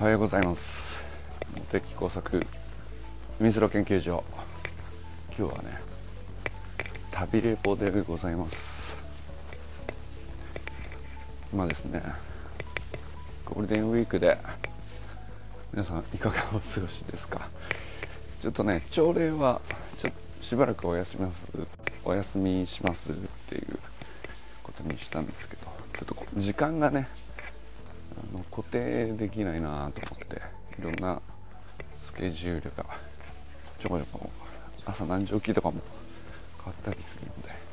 おはようございます。茂木工作海空研究所。今日はね旅レポでございます。今ですねゴールデンウィークで皆さんいかがお過ごしですか？ちょっとね朝礼はちょしばらくお休みますお休みしますっていうことにしたんですけどちょっと時間がねあの固定できないなと思っていろんなスケジュールがちょこちょこ朝何時起きとかも変わったりするので。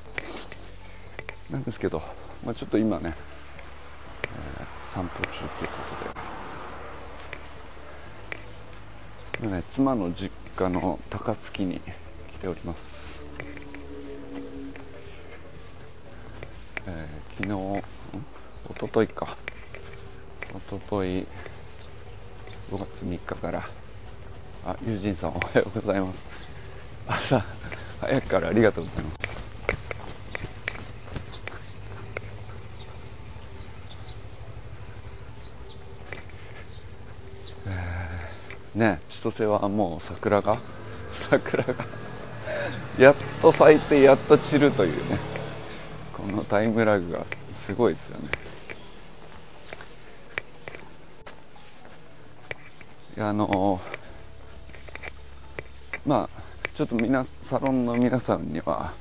なんですけど、まあ、ちょっと今ね、えー、散歩中ということで。ね妻の実家の高槻に来ております、えー、昨日おとといか。おととい5月3日からあ友人さんおはようございます。朝早くからありがとうございます。えー、ね千歳はもう桜が桜がやっと咲いてやっと散るというねこのタイムラグがすごいですよねいやあのまあちょっとみサロンの皆さんには、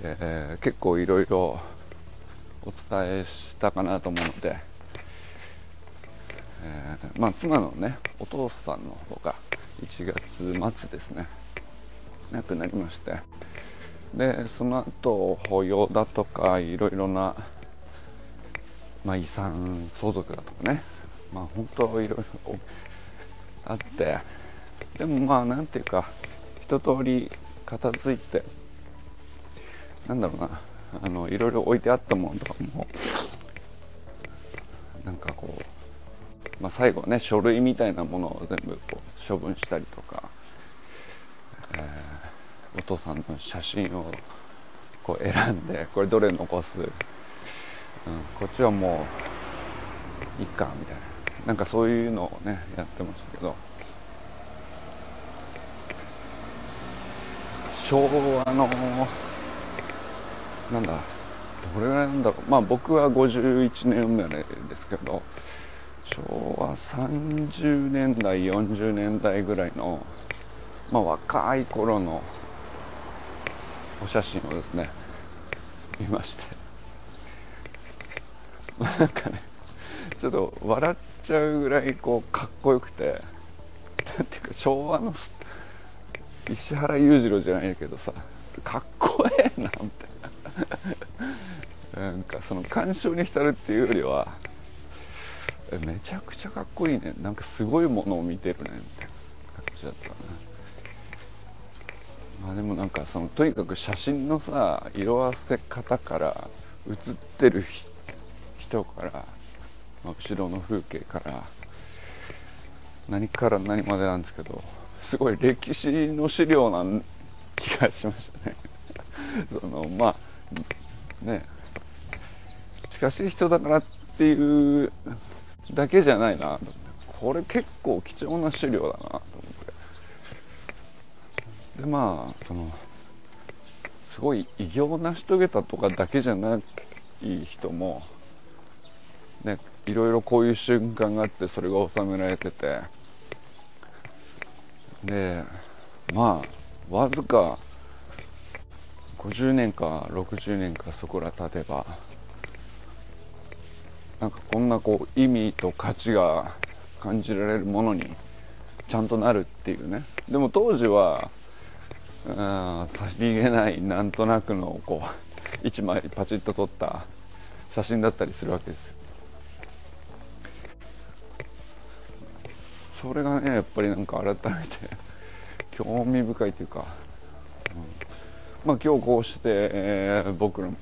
えー、結構いろいろお伝えしたかなと思うので、えー、まあ妻のねお父さんの方が1月末ですね亡くなりましてでその後法要だとかいろいろな、まあ、遺産相続だとかねまあ本当いろいろあって。でもまあなんていうか一通り片付いてなんだろうなあのいろいろ置いてあったものとかもなんかこう、まあ、最後ね書類みたいなものを全部こう処分したりとか、えー、お父さんの写真をこう選んでこれどれ残す、うん、こっちはもういっかみたいな。なんかそういうのをねやってましたけど。昭和のなんだどれぐらいなんだろう。まあ僕は51年生まれですけど昭和30年代40年代ぐらいのまあ若い頃のお写真をですね見まして。なんかねちょっと笑っちゃうぐらいこうかっこよくて。なんていうか昭和の石原裕次郎じゃないけどさかっこええなみたいななんかその鑑賞に浸るっていうよりはめちゃくちゃかっこいいね。なんかすごいものを見てるねみたいな感じだったなまあでもなんかそのとにかく写真のさ色あせ方から写ってる人から、まあ、後ろの風景から何から何までなんですけどすごい歴史の資料な気がしましたね。そのまあね近しい人だからっていうだけじゃないなこれ結構貴重な資料だなと思って。でまあそのすごい偉業を成し遂げたとかだけじゃない人もねいろいろこういう瞬間があってそれが収められてて。でまあわずか50年か60年かそこら経てばなんかこんなこう意味と価値が感じられるものにちゃんとなるっていうね。でも当時はさりげないなんとなくのこう1枚パチッと撮った写真だったりするわけですそれがねやっぱりなんか改めて 興味深いというか、うん、まあ今日こうして、えー、僕らも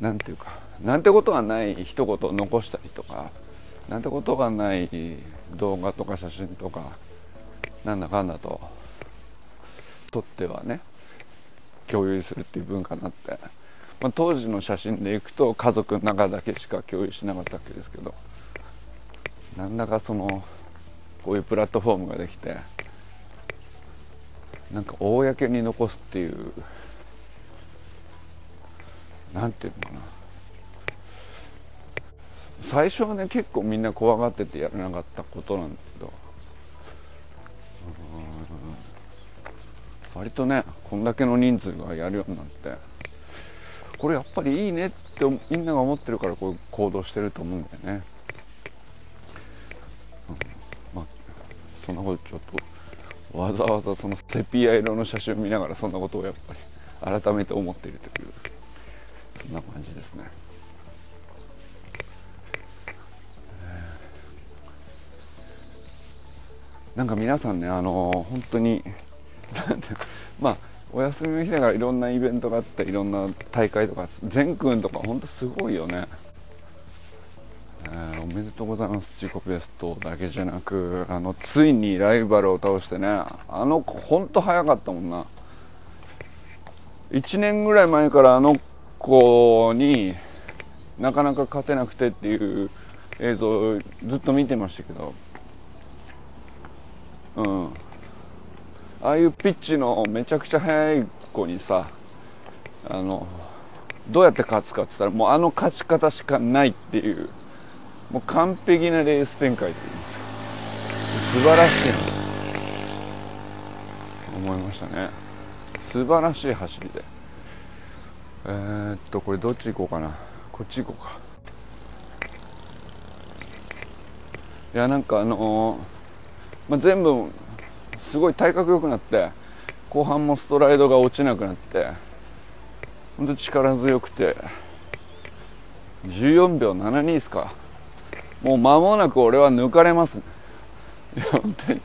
なんていうかなんてことはない一言残したりとかなんてことがない動画とか写真とかなんだかんだと撮ってはね共有するっていう文化になって、まあ、当時の写真でいくと家族の中だけしか共有しなかったわけですけどなんだかそのこういうプラットフォームができてなんか公に残すっていうなんていうのかな。最初はね結構みんな怖がっててやらなかったことなんだけど割とねこんだけの人数がやるようになってこれやっぱりいいねってみんなが思ってるからこういう行動してると思うんだよね、そんなことちょっとわざわざそのセピア色の写真を見ながらそんなことをやっぱり改めて思っているというそんな感じですね。なんか皆さんねあの本当にまあお休みの日だからいろんなイベントがあっていろんな大会とか全くんとか本当すごいよね、おめでとうございます。自己ベストだけじゃなくあのついにライバルを倒してねあの子本当早かったもんな。1年ぐらい前からあの子になかなか勝てなくてっていう映像ずっと見てましたけど。うん。ああいうピッチのめちゃくちゃ速い子にさあのどうやって勝つかって言ったらもうあの勝ち方しかないっていう。もう完璧なレース展開ってい。う素晴らしいな思いましたね。素晴らしい走りで。えー、っとこれどっち行こうかな。こっち行こうか。いやなんかあのー、まあ、全部すごい体格良くなって後半もストライドが落ちなくなって本当力強くて。14秒72ですか。もう間もなく俺は抜かれます、いや本当に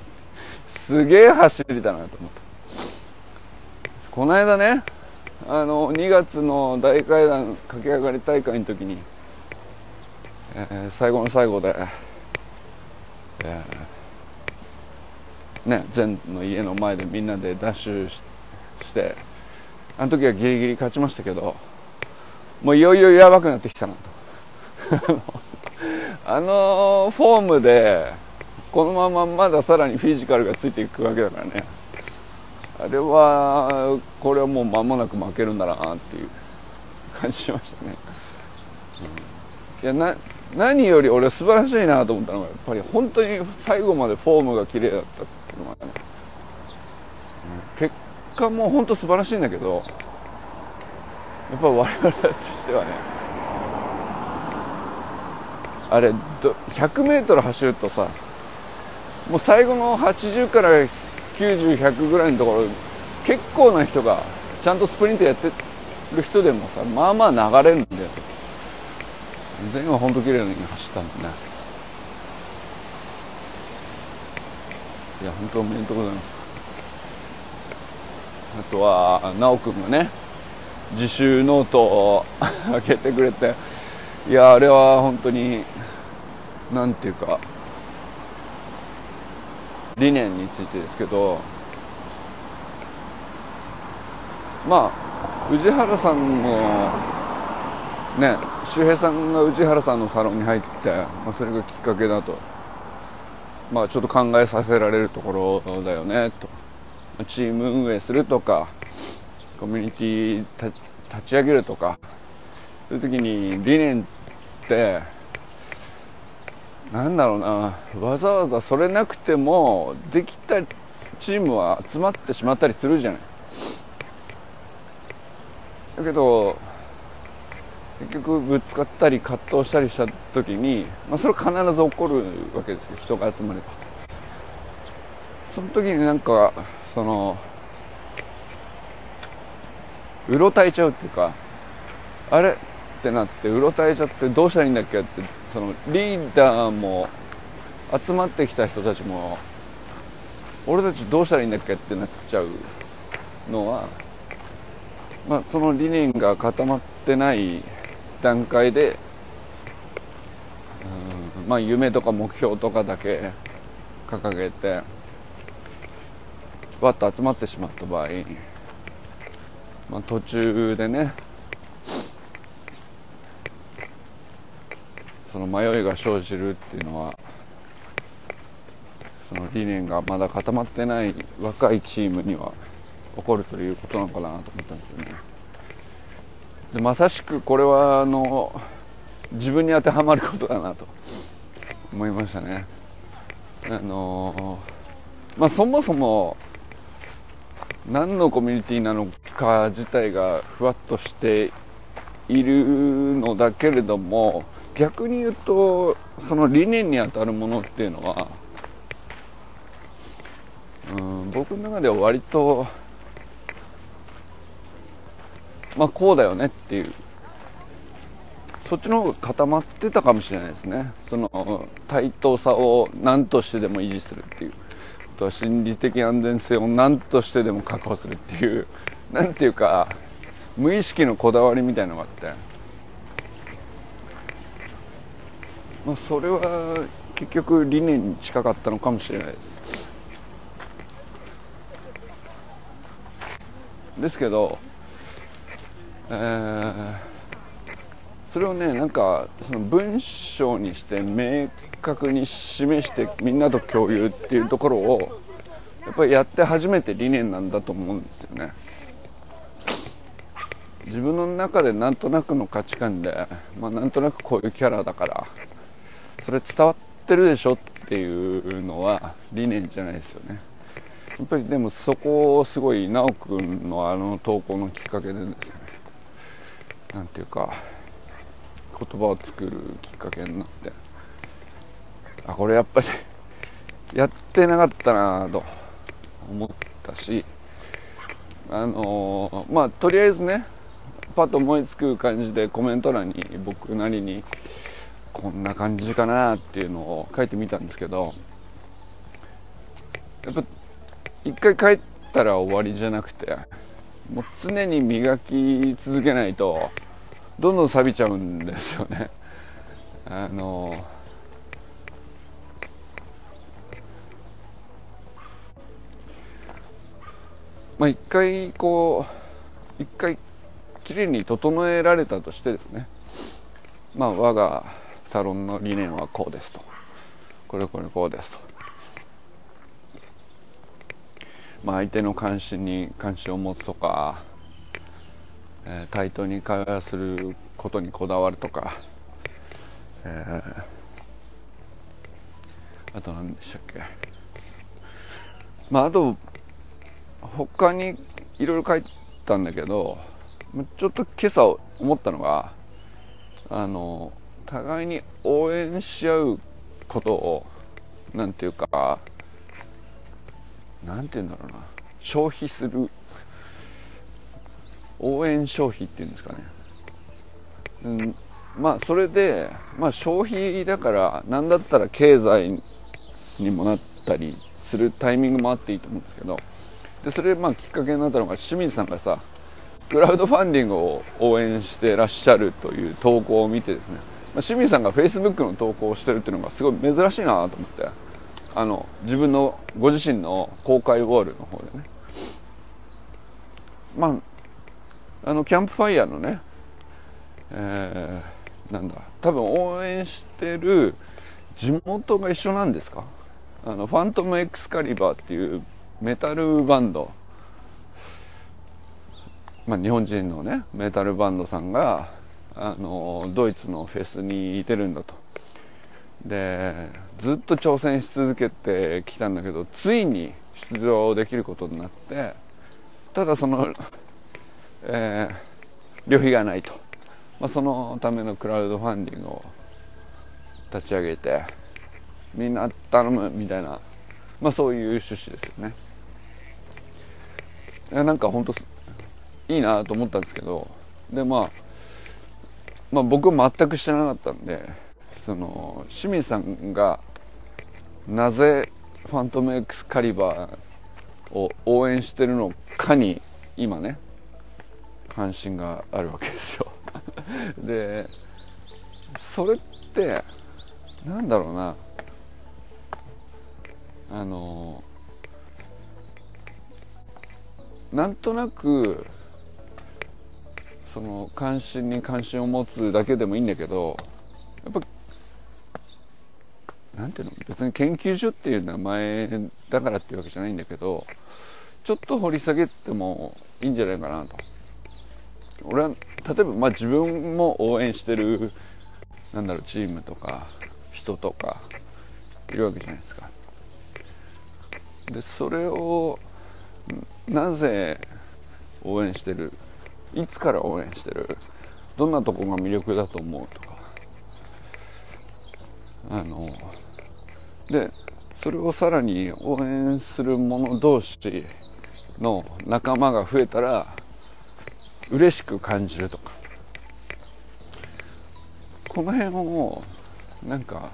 すげえ走りだなと思ったこの間ねあの2月の大階段駆け上がり大会の時に、えー、最後の最後で、えーね前の家の前でみんなでダッシュしてあの時はギリギリ勝ちましたけどもういよいよやばくなってきたなと。あのフォームでこのまままださらにフィジカルがついていくわけだからね。あれはこれはもう間もなく負けるんだなっていう感じしましたね、うん、いやな何より俺素晴らしいなと思ったのがやっぱり本当に最後までフォームが綺麗だったっていうのがね、結果も本当素晴らしいんだけどやっぱ我々としてはねあれ 100m 走るとさもう最後の80から90100ぐらいのところ結構な人がちゃんとスプリントやってる人でもさまあまあ流れるんだよ。全員は本当綺麗に走ったんだね。いや本当おめでとうございます。あとは奈くんがね自習ノートを開けてくれていやあれは本当になんていうか理念についてですけどまあ宇治原さんもね周平さんが宇治原さんのサロンに入って、まあ、それがきっかけだとまあちょっと考えさせられるところだよねと。チーム運営するとかコミュニティ立ち上げるとかそういう時に理念ってなんだろうな。わざわざそれなくてもできたチームは集まってしまったりするじゃない。だけど結局ぶつかったり葛藤したりした時に、まあ、それ必ず起こるわけですよ。人が集まれば。その時になんかそのうろたえちゃうっていうかあれ？ってなってうろたえちゃってどうしたらいいんだっけ？ってそのリーダーも集まってきた人たちも俺たちどうしたらいいんだっけってなっちゃうのはまあその理念が固まってない段階で、うん、まあ夢とか目標とかだけ掲げてわっと集まってしまった場合、まあ、途中でねその迷いが生じるっていうのはその理念がまだ固まってない若いチームには起こるということなのかなと思ったんですよね。でまさしくこれはあの自分に当てはまることだなと思いましたね。あのまあそもそも何のコミュニティなのか自体がふわっとしているのだけれども逆に言うとその理念にあたるものっていうのはうん僕の中では割とまあこうだよねっていう。そっちの方が固まってたかもしれないですね。その対等さを何としてでも維持するっていう。あとは心理的安全性を何としてでも確保するっていう。何ていうか無意識のこだわりみたいなのがあって、まあ、それは結局理念に近かったのかもしれないです。ですけど、えー、それをねなんかその文章にして明確に示してみんなと共有っていうところをやっぱりやって初めて理念なんだと思うんですよね。自分の中でなんとなくの価値観で、まあ、なんとなくこういうキャラだからそれ伝わってるでしょっていうのは理念じゃないですよね。やっぱりでもそこをすごい修くんのあの投稿のきっかけでですね。なんていうか言葉を作るきっかけになって。あこれやっぱりやってなかったなと思ったしあのー、まあとりあえずねパッと思いつく感じでコメント欄に僕なりにこんな感じかなっていうのを書いてみたんですけどやっぱ一回帰ったら終わりじゃなくてもう常に磨き続けないとどんどん錆びちゃうんですよね。あのまあ一回こう一回きれいに整えられたとしてですね。まあ我がサロンの理念はこうですと。これこれこうですと。まあ、相手の関心に関心を持つとか、えー、対等に会話することにこだわるとか、えー、あと何でしたっけ。まああと他にいろいろ書いたんだけどちょっと今朝思ったのがあの互いに応援し合うことをなんていうか何て言うんだろうな。消費する。応援消費っていうんですかね、うん、まあそれで、まあ、消費だから何だったら経済にもなったりするタイミングもあっていいと思うんですけど。でそれまあきっかけになったのが清水さんがさクラウドファンディングを応援してらっしゃるという投稿を見てですね、清水さんが Facebook の投稿をしてるっていうのがすごい珍しいなと思って。あの自分のご自身の公開ウォールの方でね。まああのキャンプファイヤーのね、えー、なんだ多分応援してる地元が一緒なんですか？あのファントムエクスカリバーっていうメタルバンド。まあ、日本人のねメタルバンドさんがあのドイツのフェスにいてるんだと。でずっと挑戦し続けてきたんだけどついに出場できることになってただその、えー、旅費がないと、まあ、そのためのクラウドファンディングを立ち上げてみんな頼むみたいな、まあ、そういう趣旨ですよね。なんか本当いいなと思ったんですけどでまあまあ僕は全く知らなかったんでその清水さんがなぜファントム X カリバーを応援してるのかに今ね関心があるわけですよ。でそれってなんだろうな。あのなんとなくその関心に関心を持つだけでもいいんだけどやっぱなんていうの別に研究所っていう名前だからっていうわけじゃないんだけどちょっと掘り下げてもいいんじゃないかなと。俺は例えばまあ自分も応援してるなんだろうチームとか人とかいるわけじゃないですか。でそれをなぜ応援してるいつから応援してる？どんなとこが魅力だと思うとか。あのでそれをさらに応援する者同士の仲間が増えたら嬉しく感じるとか。この辺をなんか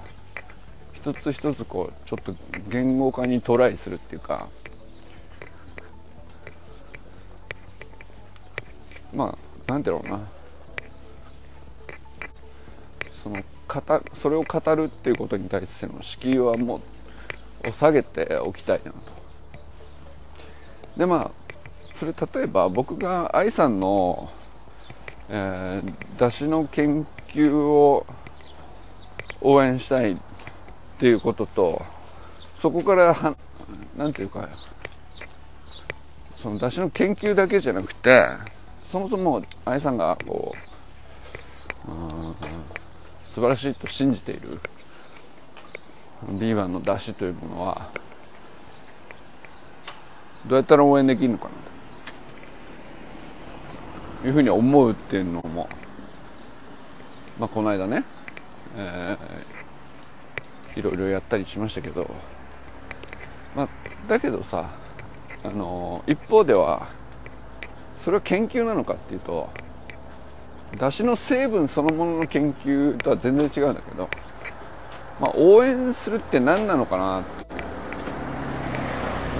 一つ一つこうちょっと言語化にトライするっていうかまあなんていうのなその語それを語るっていうことに対しての敷居はもう下げておきたいなと。でまあそれ例えば僕が愛さんの、えー、出汁の研究を応援したいっていうこととそこからはなんていうかその出汁の研究だけじゃなくてそもそも愛さんがこう素晴らしいと信じている B1 の出汁というものはどうやったら応援できるのかなというふうに思うっていうのも、まあ、この間ね、えー、いろいろやったりしましたけど、まあ、だけどさあの一方ではそれは研究なのかっていうとだしの成分そのものの研究とは全然違うんだけど、まあ、応援するって何なのかなっ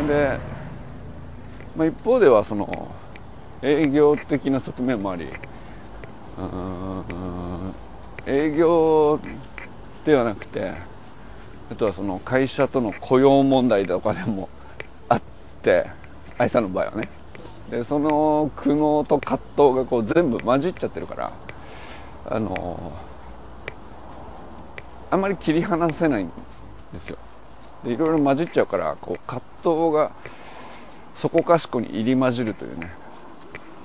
て。で、まあ、一方ではその営業的な側面もあり営業ではなくてあとはその会社との雇用問題とかでもあって愛さんの場合はね。でその苦悩と葛藤がこう全部混じっちゃってるからあのあんまり切り離せないんですよ。でいろいろ混じっちゃうからこう葛藤がそこかしこに入り混じるというね、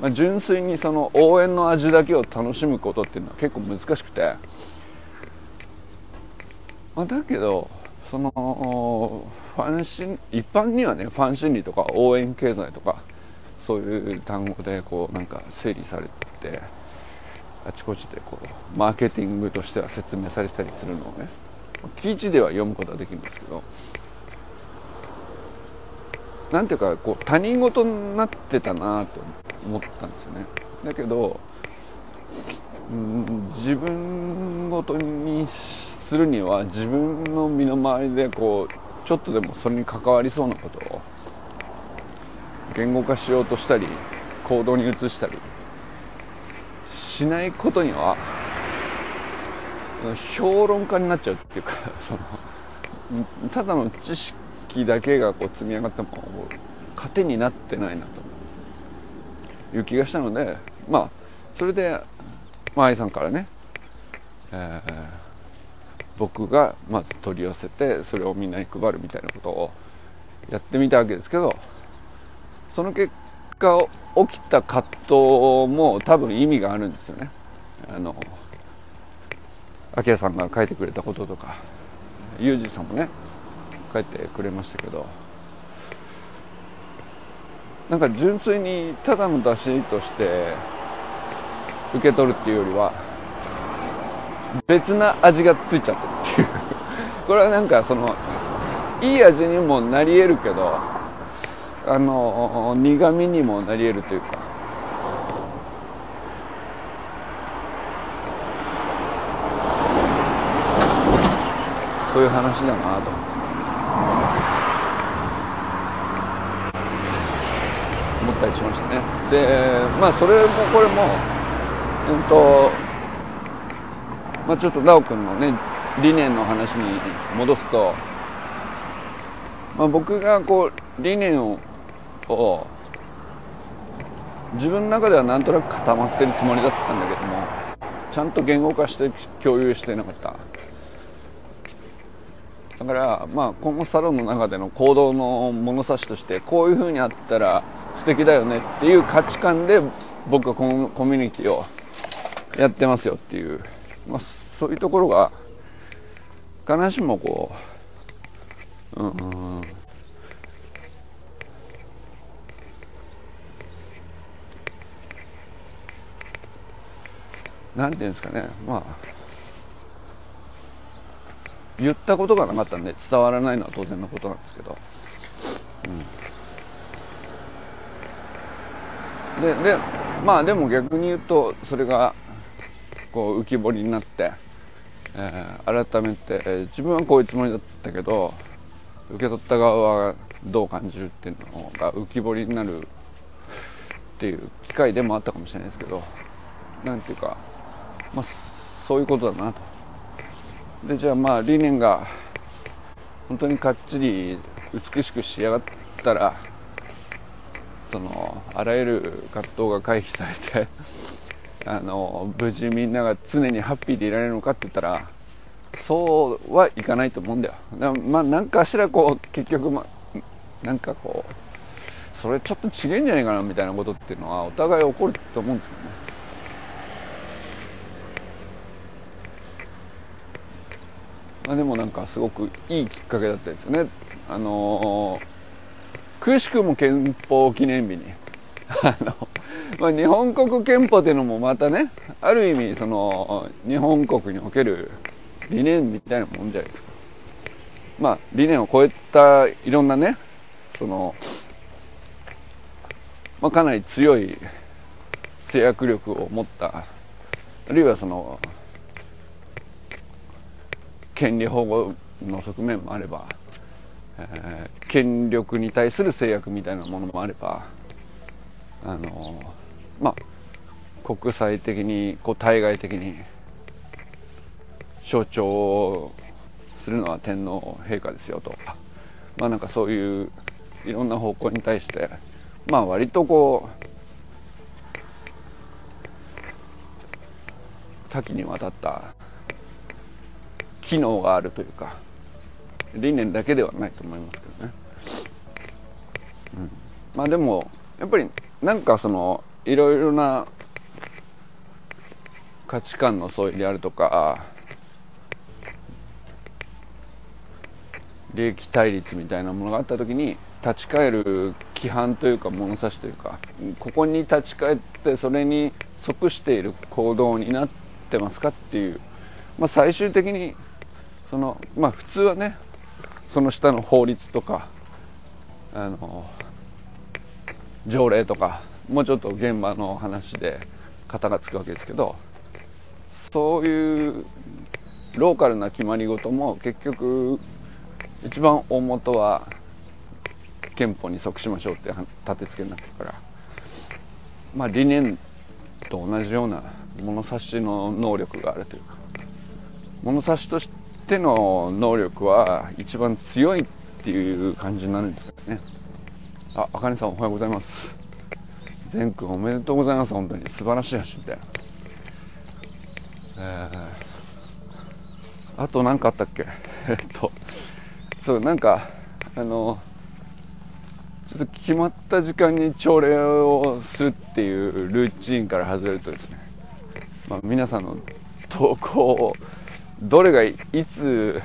まあ、純粋にその応援の味だけを楽しむことっていうのは結構難しくて、まあ、だけどそのファン心一般にはねファン心理とか応援経済とかそういう単語でこうなんか整理されてあちこちでこうマーケティングとしては説明されたりするのをね記事では読むことはできるんですけどなんていうかこう他人事になってたなと思ったんですよね。だけど、うん、自分ごとにするには自分の身の回りでこうちょっとでもそれに関わりそうなことを言語化しようとしたり行動に移したりしないことには評論家になっちゃうっていうか そのただの知識だけがこう積み上がっても糧になってないなという気がしたのでまあそれで、まあ、愛さんからね、えー、僕がまず取り寄せてそれをみんなに配るみたいなことをやってみたわけですけどその結果起きた葛藤も多分意味があるんですよね。あの明さんが書いてくれたこととかユージさんもね書いてくれましたけどなんか純粋にただの出しとして受け取るっていうよりは別な味がついちゃってるっていうこれはなんかそのいい味にもなり得るけどあの苦味にもなり得るというか。そういう話だなと。思ったりしましたね。でまあそれもこれもうんとまあちょっと奈くんのね理念の話に戻すと、まあ、僕がこう理念をを自分の中ではなんとなく固まってるつもりだったんだけどもちゃんと言語化して共有してなかった。だからまあ今後サロンの中での行動の物差しとしてこういうふうにあったら素敵だよねっていう価値観で僕はこのコミュニティをやってますよっていう、まあ、そういうところが必ずしもこううんなん。ていうんですかね。まあ言ったことがなかったんで伝わらないのは当然のことなんですけど、うん、ででまあでも逆に言うとそれがこう浮き彫りになって、えー、改めて、えー、自分はこういうつもりだったけど受け取った側はどう感じるっていうのが浮き彫りになるっていう機会でもあったかもしれないですけどなんていうかまあ、そういうことだなと。でじゃあまあ理念が本当にかっちり美しく仕上がったらそのあらゆる葛藤が回避されて あの無事みんなが常にハッピーでいられるのかって言ったらそうはいかないと思うんだよ。だまあ何かしらこう結局まあなんかこうそれちょっと違えんじゃないかなみたいなことっていうのはお互い起こると思うんですよね。あ、でもなんかすごくいいきっかけだったですよね。あのー、くしくも憲法記念日に。あの、まあ、日本国憲法っていうのもまたねある意味その日本国における理念みたいなもんじゃないですか。まあ理念を超えたいろんなねその、まあ、かなり強い制約力を持った。あるいはその権利保護の側面もあれば、えー、権力に対する制約みたいなものもあればあのまあ国際的にこう対外的に象徴するのは天皇陛下ですよと。まあなんかそういういろんな方向に対してまあ割とこう多岐にわたった機能があるというか理念だけではないと思いますけどね、うん、まあでもやっぱりなんかそのいろいろな価値観の相違であるとか利益対立みたいなものがあった時に立ち返る規範というか物差しというかここに立ち返ってそれに即している行動になってますかっていう、まあ、最終的にそのまあ普通はねその下の法律とかあの条例とかもうちょっと現場の話で型がつくわけですけどそういうローカルな決まり事も結局一番大元は憲法に即しましょうって立て付けになってるからまあ理念と同じような物差しの能力があるというか物差しとしてての能力は一番強いっていう感じになるんですかね。ああかねさんおはようございます。善くんおめでとうございます。本当に素晴らしい走りで。えー、あと何かあったっけ？えっとそうなんかあのちょっと決まった時間に朝礼をするっていうルーチンから外れるとですね、まあ、皆さんの投稿をどれがいつ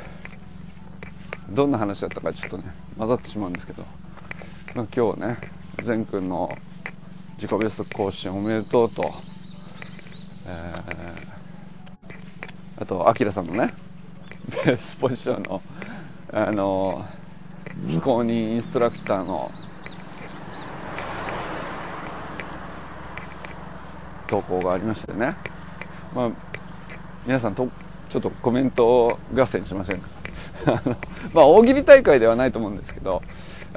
どんな話だったかちょっとね混ざってしまうんですけど、まあ、今日ね善くんの自己ベスト更新おめでとうと、えー、あとあきらさんのねベースポジションのあの非公認インストラクターの投稿がありましてね、まあ、皆さんとちょっとコメント合戦しませんか？まあ大喜利大会ではないと思うんですけど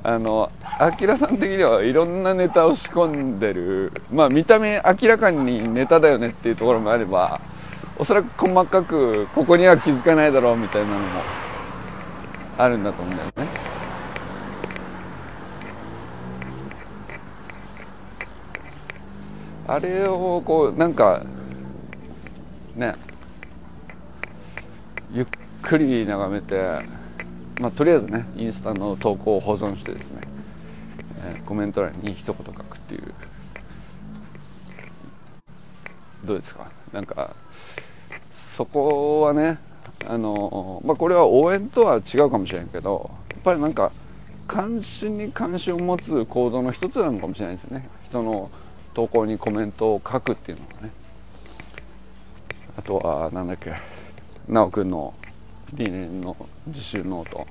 あのあきらさん的にはいろんなネタを仕込んでる。まあ見た目明らかにネタだよねっていうところもあればおそらく細かくここには気づかないだろうみたいなのもあるんだと思うんだよね。あれをこうなんかねゆっくり眺めてまあ、とりあえずねインスタの投稿を保存してですね、えー、コメント欄に一言書くっていう。どうですか？なんかそこはねあのまあこれは応援とは違うかもしれんけどやっぱりなんか関心に関心を持つ行動の一つなのかもしれないですね。人の投稿にコメントを書くっていうのがね。あとはなんだっけ。奈くんの理念の自習ノート、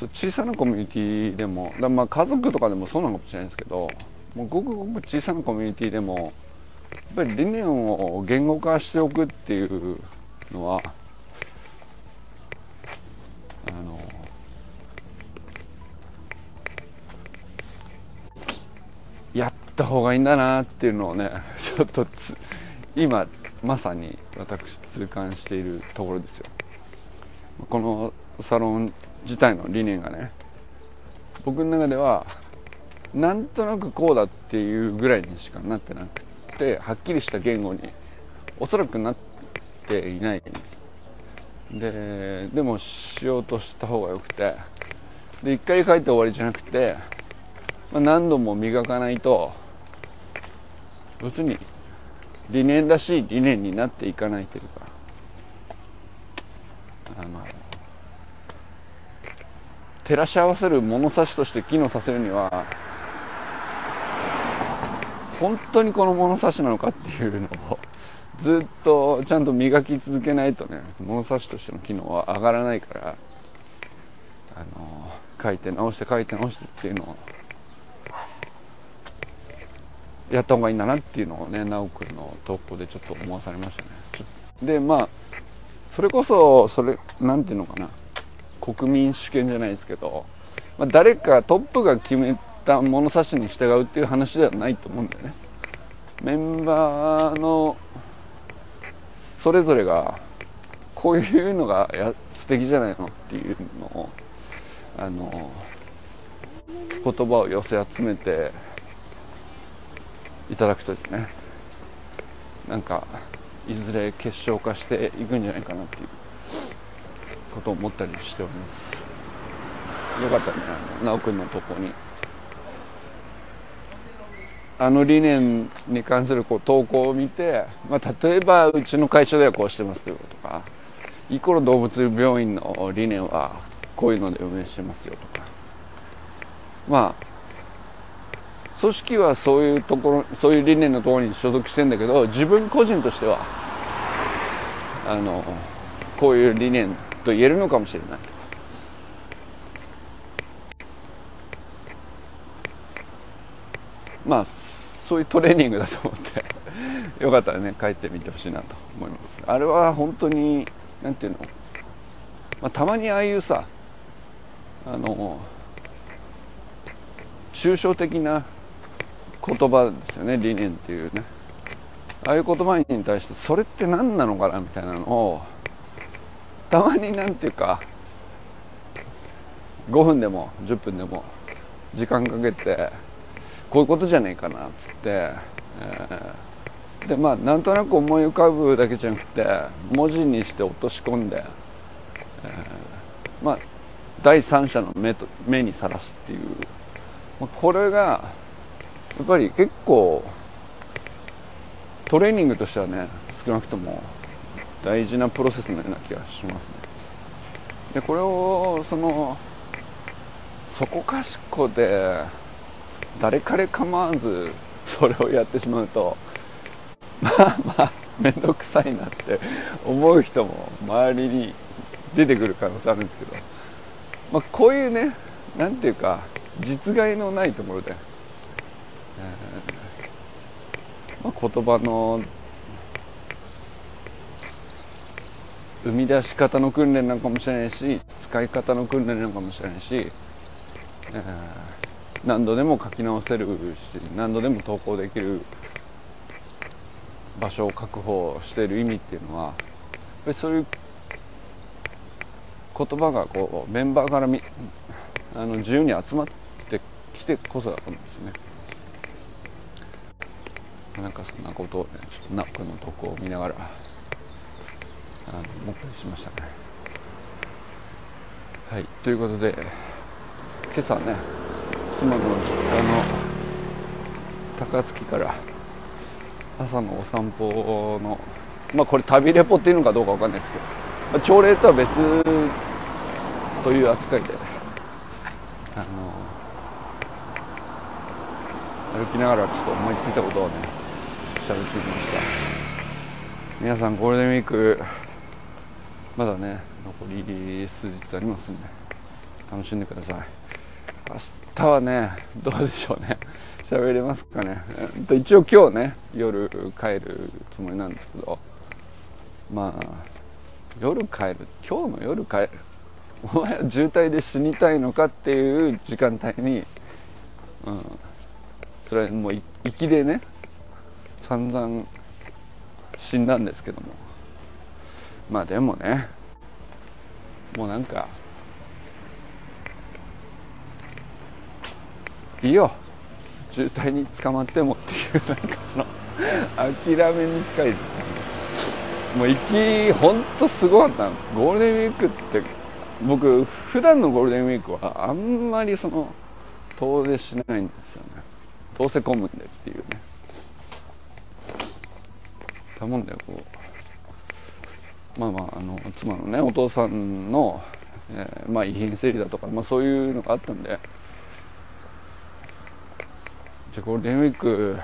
うん、小さなコミュニティでもだまあ家族とかでもそうなのかもしれないですけどもうごくごく小さなコミュニティでもやっぱり理念を言語化しておくっていうのはあのやった方がいいんだなっていうのをねちょっとつ今まさに私痛感しているところですよ。このサロン自体の理念がね僕の中ではなんとなくこうだっていうぐらいにしかなってなくてはっきりした言語におそらくなっていない。ででもしようとした方がよくてで一回書いて終わりじゃなくて、まあ、何度も磨かないと要するに理念らしい理念になっていかないというか。あの照らし合わせる物差しとして機能させるには本当にこの物差しなのかっていうのをずっとちゃんと磨き続けないとね物差しとしての機能は上がらないからあの書いて直して書いて直してっていうのをやった方がいいんだなっていうのをね修くんの投稿でちょっと思わされましたね。でまあそれこそそれなんていうのかな。国民主権じゃないですけど、まあ、誰かトップが決めた物差しに従うっていう話ではないと思うんだよね。メンバーのそれぞれがこういうのがや素敵じゃないのっていうのをあの言葉を寄せ集めていただくとですねなんかいずれ結晶化していくんじゃないかなっていう。ことを思ったりしております。よかったね直くんのとこに。あの理念に関するこう投稿を見て、まあ、例えばうちの会社ではこうしてますよとかイコロ動物病院の理念はこういうので運営してますよとか。まあ組織はそういうところそういう理念のところに所属してんだけど自分個人としてはあのこういう理念と言えるのかもしれない。まあそういうトレーニングだと思って よかったらね帰ってみてほしいなと思います。あれは本当になんていうの、まあ、たまにああいうさあの抽象的な言葉ですよね理念っていうね。ああいう言葉に対してそれって何なのかなみたいなのをたまになんていうか5分でも10分でも時間かけてこういうことじゃねえかなっつって、えー、でまあなんとなく思い浮かぶだけじゃなくて文字にして落とし込んで、えー、まあ第三者の目と目にさらすっていう、まあ、これがやっぱり結構トレーニングとしてはね少なくとも大事なプロセスのような気がしますね。でこれをそのそこかしこで誰彼構わずそれをやってしまうとまあまあ面倒くさいなって思う人も周りに出てくる可能性あるんですけど、まあ、こういうね何ていうか実害のないところでまあ、言葉の生み出し方の訓練なのかもしれないし使い方の訓練なのかもしれないし、えー、何度でも書き直せるし何度でも投稿できる場所を確保している意味っていうのはやっぱりそういう言葉がこうメンバーからみあの自由に集まってきてこそだと思うんですよね。なんかそんなことをねちょっとナップのとこを見ながらあの思ったりしましたね。はい。ということで今朝ね妻の実家の高槻から朝のお散歩のまあこれ旅レポっていうのかどうかわかんないですけど、まあ、朝礼とは別という扱いであの歩きながらちょっと思いついたことをね喋ってきました。皆さんゴールデンウィークまだね残り数日ありますんで楽しんでください。明日はねどうでしょうね。喋れますかね。一応今日ね夜帰るつもりなんですけどまあ夜帰る今日の夜帰る。お前は渋滞で死にたいのかっていう時間帯に、うん、それはもう行きでね散々死んだんですけども。まあでもねもうなんかいいよ。渋滞に捕まってもっていうなんかその諦めに近い。もう行きほんとすごかったゴールデンウィークって僕普段のゴールデンウィークはあんまりその遠出しないんですよね。どうせ混むんでっていうね。だもんでこう。まあまああの妻のねお父さんの、えー、まあ遺品整理だとか、まあ、そういうのがあったんで。じゃあゴールデンウィーク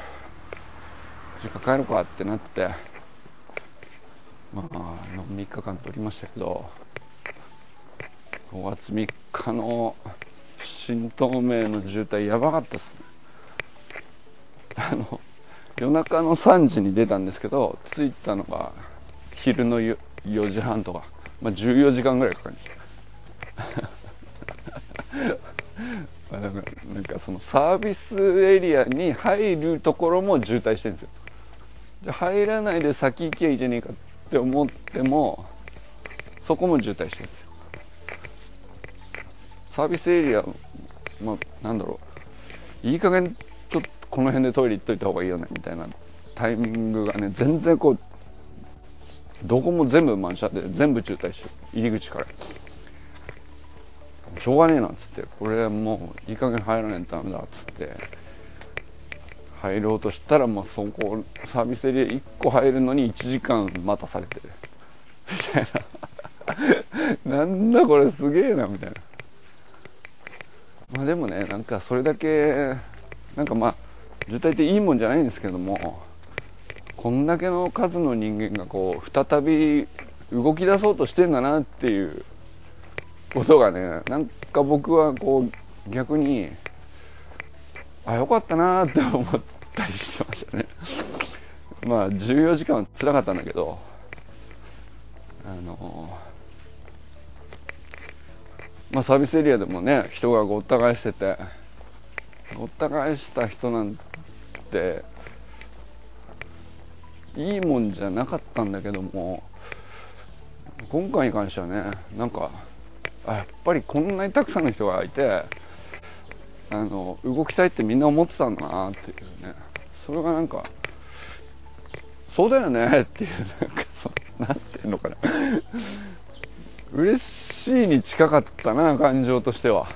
実家帰ろうかってなって。まあ3日間取りましたけど。5月3日の新東名の渋滞やばかったっすね。あの夜中の3時に出たんですけど着いたのが昼の4時半とか、まあ、14時間ぐらいかかり ましたなんかそのサービスエリアに入るところも渋滞してるんですよ。じゃ入らないで先行きゃいいじゃねえかって思ってもそこも渋滞してるんですよ。サービスエリアまあなんだろう。いい加減この辺でトイレ行っといた方がいいよねみたいなタイミングがね全然こうどこも全部満車で全部渋滞して入り口から。しょうがねえなっつってこれもういい加減入らないとダメだっつって入ろうとしたらもうそこサービスエリア1個入るのに1時間待たされてみたいな。なんだこれすげえなみたいな。まあでもねなんかそれだけなんかまあ渋滞っていいもんじゃないんですけどもこんだけの数の人間がこう再び動き出そうとしてんだなっていうことがねなんか僕はこう逆にあよかったなって思ったりしてましたね。まあ14時間は辛かったんだけどあのまあサービスエリアでもね人がごった返しててごった返した人なんていいもんじゃなかったんだけども今回に関してはねなんかやっぱりこんなにたくさんの人がいてあの動きたいってみんな思ってたんだなっていうね。それがなんかそうだよねっていうなんかそなんていうのかな。嬉しいに近かったな感情としては。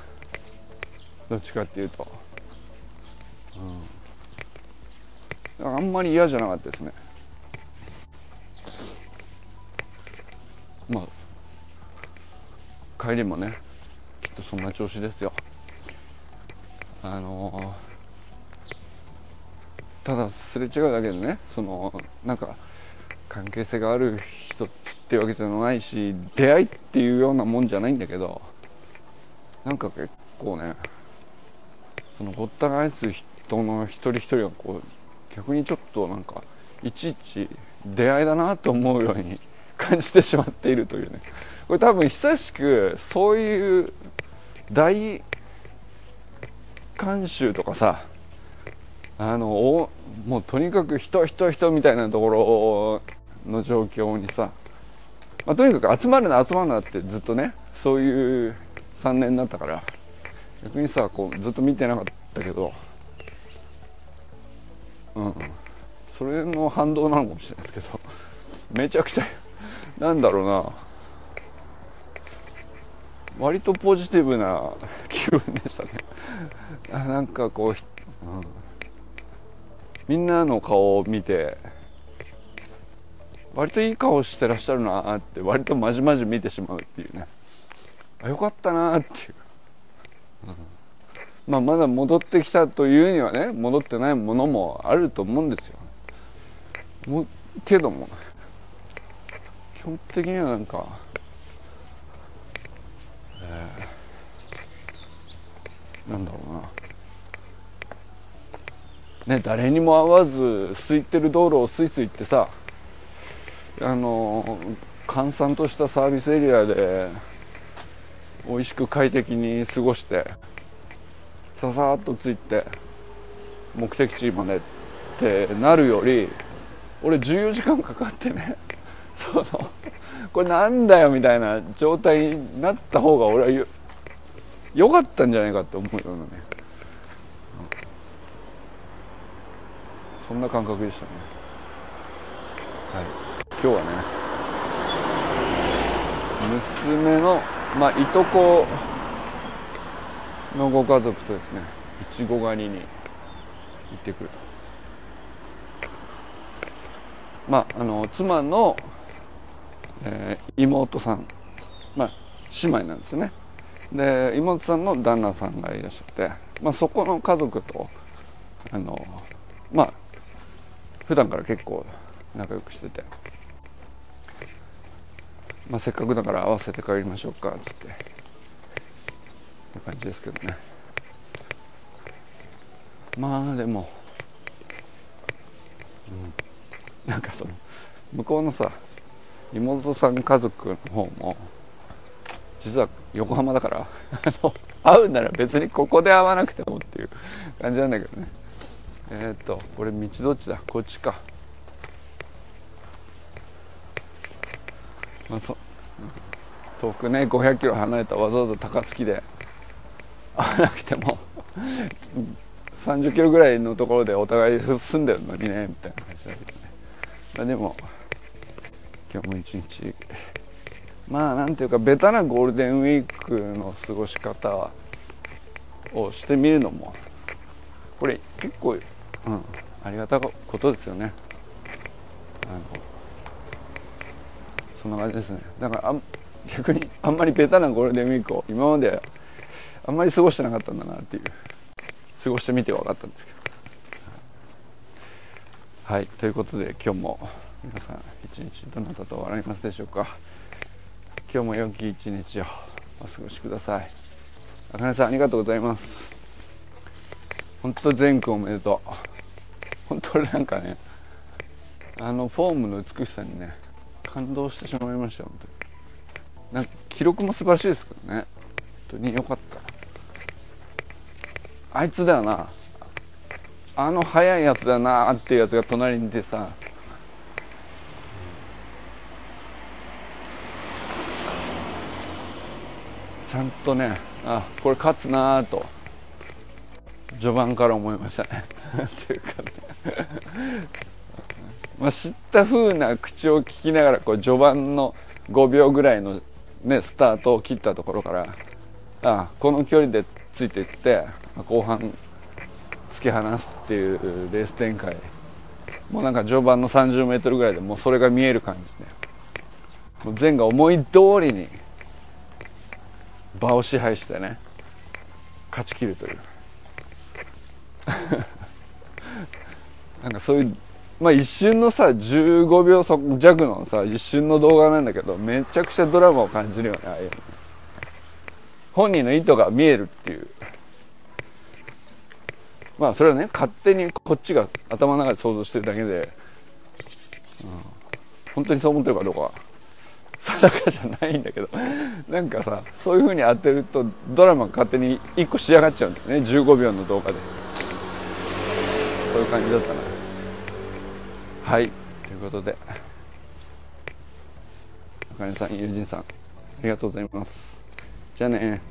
どっちかっていうと。うん、あんまり嫌じゃなかったですね。まあ帰りもねきっとそんな調子ですよ。あのー、ただすれ違うだけでねそのなんか関係性がある人ってわけじゃないし出会いっていうようなもんじゃないんだけどなんか結構ねそのごった返す人人の一人一人がこう逆にちょっとなんかいちいち出会いだなと思うように感じてしまっているというね。これ多分久しくそういう大観衆とかさあのもうとにかく人人人みたいなところの状況にさ、まあ、とにかく集まるな集まるなってずっとねそういう3年だったから逆にさこうずっと見てなかったけどうん。それの反動なのかもしれないですけど。めちゃくちゃなんだろうな。割とポジティブな気分でしたね。あなんかこう、うん、みんなの顔を見て割といい顔してらっしゃるなって割とまじまじ見てしまうっていうね。あよかったなっていう、うん、まあまだ戻ってきたというにはね戻ってないものもあると思うんですよ。もけども基本的にはなんかなんだろうな。ね誰にも会わず空いてる道路をスイスイってさあの閑散としたサービスエリアで美味しく快適に過ごしてささっと着いて目的地までってなるより俺14時間かかってね そのこれなんだよみたいな状態になった方が俺は良かったんじゃないかって思うようなね、そんな感覚でしたね。はい。今日はね娘のまあいとこのご家族とですねいちご狩りに行ってくると。まああの妻の、えー、妹さんまあ姉妹なんですよね。で妹さんの旦那さんがいらっしゃって、まあ、そこの家族とあのまあ普段から結構仲良くしてて、まあ、せっかくだから合わせて帰りましょうかっつって。って感じですけどね。まあでも、うん、なんかその向こうのさ妹さん家族の方も実は横浜だから会うなら別にここで会わなくてもっていう感じなんだけどね。えっ、とこれ道どっちだ？こっちか。まあそ遠くね500キロ離れたわざわざ高槻で会わなくても。30キロぐらいのところでお互い住んでるのにねみたいな感じだけどね、まあ、でも今日も一日まあなんていうかベタなゴールデンウィークの過ごし方をしてみるのもこれ結構、うん、ありがたことですよね。あのそんな感じですね。だからあ逆にあんまりベタなゴールデンウィークを今まであんまり過ごしてなかったんだなっていう。過ごしてみて分かったんですけど。はい。ということで今日も皆さん一日どなたと笑いますでしょうか。今日も良き一日をお過ごしください。あかねさんありがとうございます。本当全くおめでとう。本当なんかねあのフォームの美しさにね感動してしまいました本当に。なんか記録も素晴らしいですけどね。本当に良かった。あいつだよな。あの速いやつだなっていうやつが隣にいてさ。ちゃんとねあこれ勝つなと。序盤から思いましたね。っていうかね。まあ知った風な口を聞きながらこう序盤の5秒ぐらいの、ね、スタートを切ったところからあこの距離でついていって後半突き放すっていうレース展開。もうなんか序盤の 30m ぐらいでもうそれが見える感じでもう前が思い通りに場を支配してね勝ちきるという。なんかそういうまあ一瞬のさ15秒弱のさ一瞬の動画なんだけどめちゃくちゃドラマを感じるよねああいうの。本人の意図が見えるっていう。まあそれはね勝手にこっちが頭の中で想像してるだけで、うん、本当にそう思ってるかどうかは。定かじゃないんだけど。なんかさそういう風に当てるとドラマ勝手に1個仕上がっちゃうんだよね。15秒の動画で。そういう感じだったな。はい。ということで。あかねさん友人さんありがとうございます。じゃあね